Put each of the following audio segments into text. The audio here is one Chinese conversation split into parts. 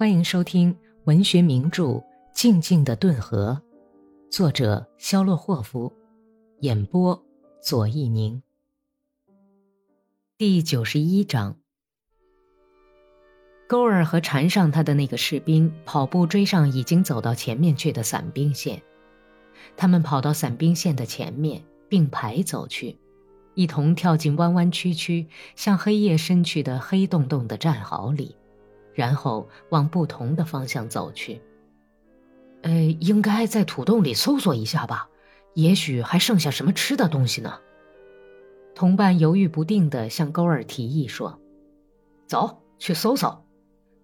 欢迎收听文学名著《静静的顿河》，作者肖洛霍夫，演播左一宁。第九十一章，勾儿和缠上他的那个士兵跑步追上已经走到前面去的伞兵线，他们跑到伞兵线的前面并排走去，一同跳进弯弯曲曲向黑夜伸去的黑洞洞的战壕里。然后往不同的方向走去。呃，应该在土洞里搜索一下吧，也许还剩下什么吃的东西呢。同伴犹豫不定地向勾儿提议说：“走去搜搜，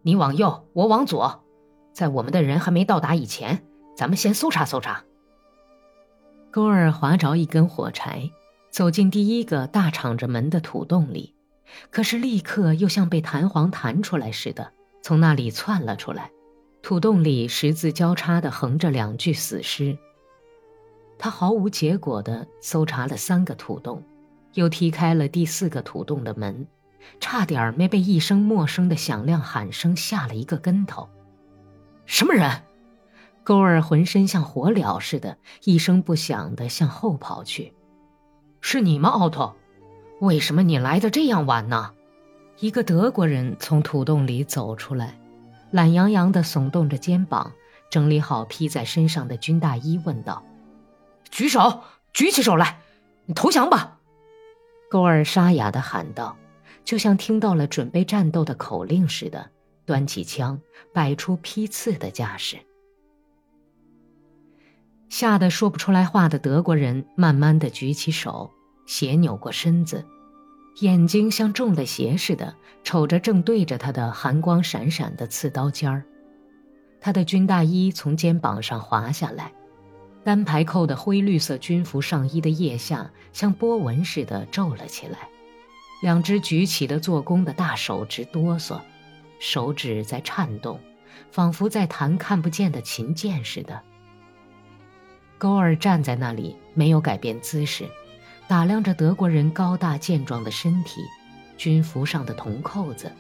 你往右，我往左，在我们的人还没到达以前，咱们先搜查搜查。”勾儿划着一根火柴，走进第一个大敞着门的土洞里，可是立刻又像被弹簧弹出来似的。从那里窜了出来，土洞里十字交叉的横着两具死尸。他毫无结果的搜查了三个土洞，又踢开了第四个土洞的门，差点没被一声陌生的响亮喊声吓了一个跟头。什么人？勾儿浑身像火燎似的，一声不响的向后跑去。是你吗，奥托？为什么你来的这样晚呢？一个德国人从土洞里走出来，懒洋洋地耸动着肩膀，整理好披在身上的军大衣，问道：“举手，举起手来，你投降吧！”勾儿沙哑地喊道，就像听到了准备战斗的口令似的，端起枪，摆出批次的架势。吓得说不出来话的德国人慢慢地举起手，斜扭过身子。眼睛像中了邪似的瞅着正对着他的寒光闪闪的刺刀尖儿，他的军大衣从肩膀上滑下来，单排扣的灰绿色军服上衣的腋下像波纹似的皱了起来，两只举起的做工的大手直哆嗦，手指在颤动，仿佛在弹看不见的琴键似的。勾儿站在那里，没有改变姿势。打量着德国人高大健壮的身体，军服上的铜扣子，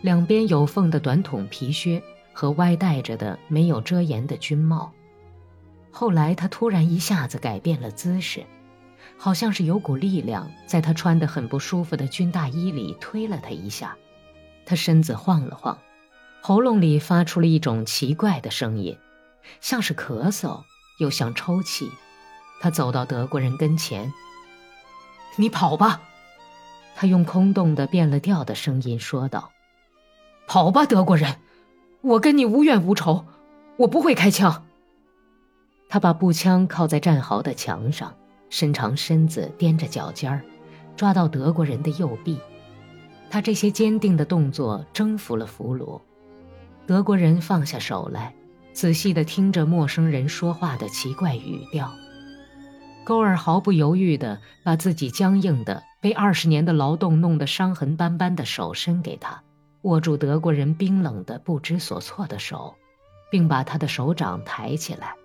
两边有缝的短筒皮靴和歪戴着的没有遮掩的军帽。后来他突然一下子改变了姿势，好像是有股力量在他穿得很不舒服的军大衣里推了他一下，他身子晃了晃，喉咙里发出了一种奇怪的声音，像是咳嗽，又像抽泣。他走到德国人跟前。你跑吧，他用空洞的变了调的声音说道：“跑吧，德国人，我跟你无怨无仇，我不会开枪。”他把步枪靠在战壕的墙上，伸长身子，踮着脚尖儿，抓到德国人的右臂。他这些坚定的动作征服了俘虏。德国人放下手来，仔细地听着陌生人说话的奇怪语调。勾儿毫不犹豫地把自己僵硬的、被二十年的劳动弄得伤痕斑斑的手伸给他，握住德国人冰冷的、不知所措的手，并把他的手掌抬起来。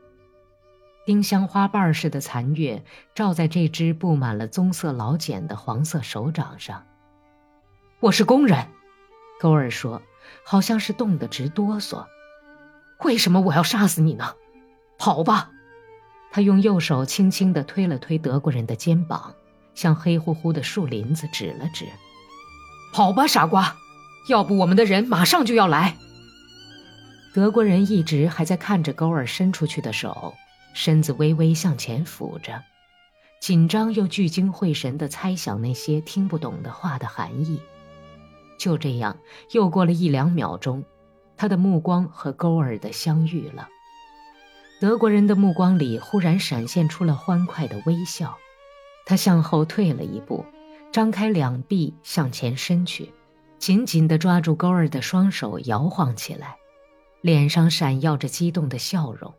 丁香花瓣似的残月照在这只布满了棕色老茧的黄色手掌上。我是工人，勾儿说，好像是冻得直哆嗦。为什么我要杀死你呢？跑吧！他用右手轻轻地推了推德国人的肩膀，向黑乎乎的树林子指了指：“跑吧，傻瓜！要不我们的人马上就要来。”德国人一直还在看着勾儿伸出去的手，身子微微向前俯着，紧张又聚精会神地猜想那些听不懂的话的含义。就这样，又过了一两秒钟，他的目光和勾儿的相遇了。德国人的目光里忽然闪现出了欢快的微笑，他向后退了一步，张开两臂向前伸去，紧紧地抓住勾儿的双手，摇晃起来，脸上闪耀着激动的笑容。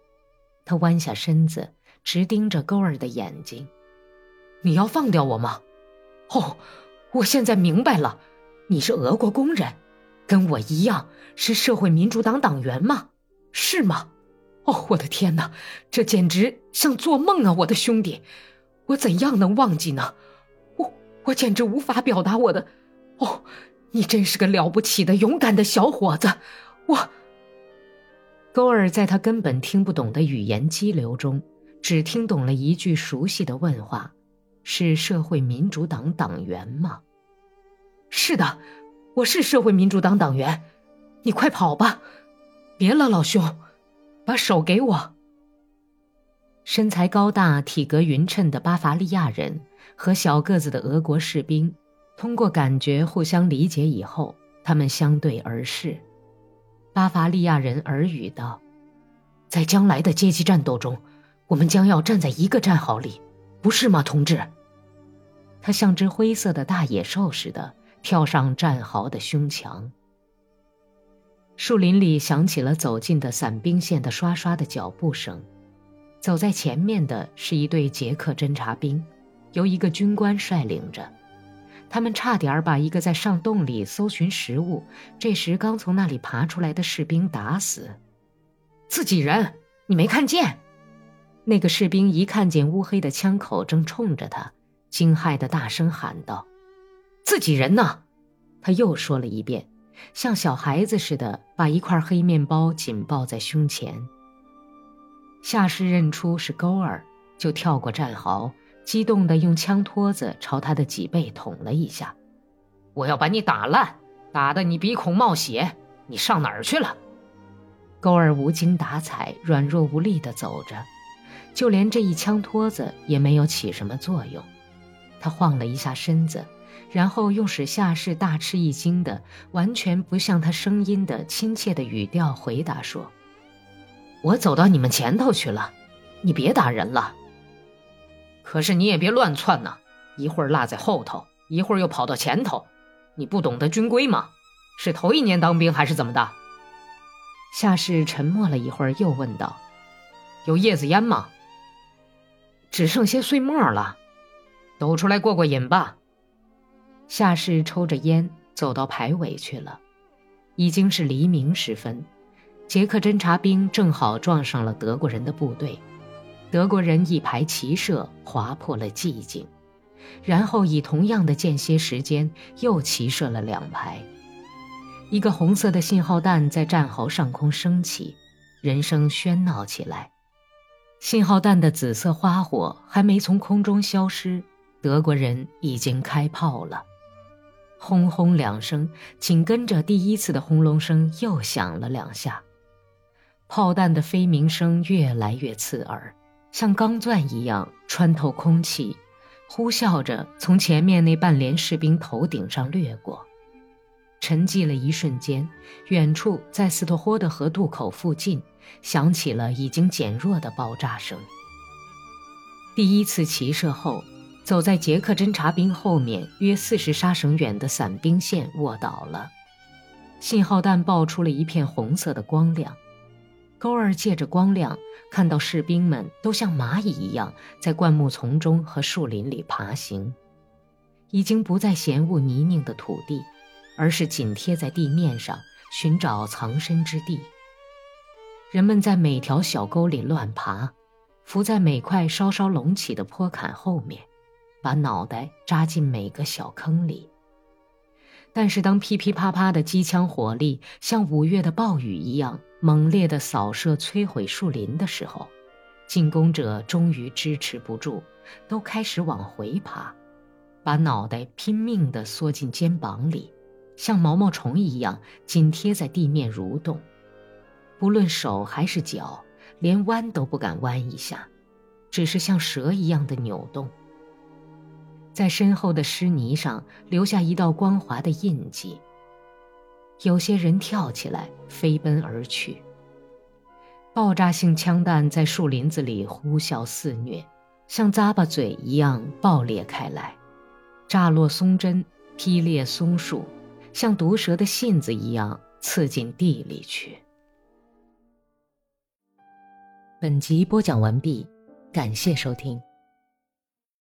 他弯下身子，直盯着勾儿的眼睛：“你要放掉我吗？哦，我现在明白了，你是俄国工人，跟我一样是社会民主党党员吗？是吗？”哦，我的天哪，这简直像做梦啊！我的兄弟，我怎样能忘记呢？我我简直无法表达我的。哦，你真是个了不起的勇敢的小伙子，我勾儿在他根本听不懂的语言激流中，只听懂了一句熟悉的问话：“是社会民主党党员吗？”“是的，我是社会民主党党员。你快跑吧，别了，老兄，把手给我。”身材高大、体格匀称的巴伐利亚人和小个子的俄国士兵，通过感觉互相理解以后，他们相对而视。巴伐利亚人耳语道：“在将来的阶级战斗中，我们将要站在一个战壕里，不是吗，同志？”他像只灰色的大野兽似的跳上战壕的胸墙。树林里响起了走近的伞兵线的刷刷的脚步声。走在前面的是一队捷克侦察兵，由一个军官率领着。他们差点把一个在上洞里搜寻食物、这时刚从那里爬出来的士兵打死。自己人，你没看见？那个士兵一看见乌黑的枪口正冲着他，惊骇的大声喊道：“自己人呢？”他又说了一遍，像小孩子似的把一块黑面包紧抱在胸前。夏氏认出是勾儿，就跳过战壕，激动地用枪托子朝他的脊背捅了一下。我要把你打烂，打得你鼻孔冒血！你上哪儿去了？勾儿无精打采、软弱无力地走着，就连这一枪托子也没有起什么作用。他晃了一下身子，然后用使夏氏大吃一惊的、完全不像他声音的亲切的语调回答说。我走到你们前头去了，你别打人了。可是你也别乱窜呐，一会儿落在后头，一会儿又跑到前头，你不懂得军规吗？是头一年当兵还是怎么的？夏氏沉默了一会儿，又问道：“有叶子烟吗？只剩些碎末了，抖出来过过瘾吧。”夏氏抽着烟走到排尾去了，已经是黎明时分。捷克侦察兵正好撞上了德国人的部队，德国人一排齐射，划破了寂静，然后以同样的间歇时间又齐射了两排。一个红色的信号弹在战壕上空升起，人声喧闹起来。信号弹的紫色花火还没从空中消失，德国人已经开炮了。轰轰两声，紧跟着第一次的轰隆声又响了两下。炮弹的飞鸣声越来越刺耳，像钢钻一样穿透空气，呼啸着从前面那半连士兵头顶上掠过。沉寂了一瞬间，远处在斯托霍的河渡口附近响起了已经减弱的爆炸声。第一次齐射后，走在捷克侦察兵后面约四十沙绳远的伞兵线卧倒了，信号弹爆出了一片红色的光亮。勾儿借着光亮，看到士兵们都像蚂蚁一样在灌木丛中和树林里爬行，已经不再嫌恶泥泞的土地，而是紧贴在地面上寻找藏身之地。人们在每条小沟里乱爬，伏在每块稍稍隆起的坡坎后面，把脑袋扎进每个小坑里。但是，当噼噼啪啪的机枪火力像五月的暴雨一样猛烈地扫射、摧毁树林的时候，进攻者终于支持不住，都开始往回爬，把脑袋拼命地缩进肩膀里，像毛毛虫一样紧贴在地面蠕动，不论手还是脚，连弯都不敢弯一下，只是像蛇一样的扭动。在身后的湿泥上留下一道光滑的印记。有些人跳起来飞奔而去。爆炸性枪弹在树林子里呼啸肆虐，像咂巴嘴一样爆裂开来，炸落松针，劈裂松树，像毒蛇的信子一样刺进地里去。本集播讲完毕，感谢收听。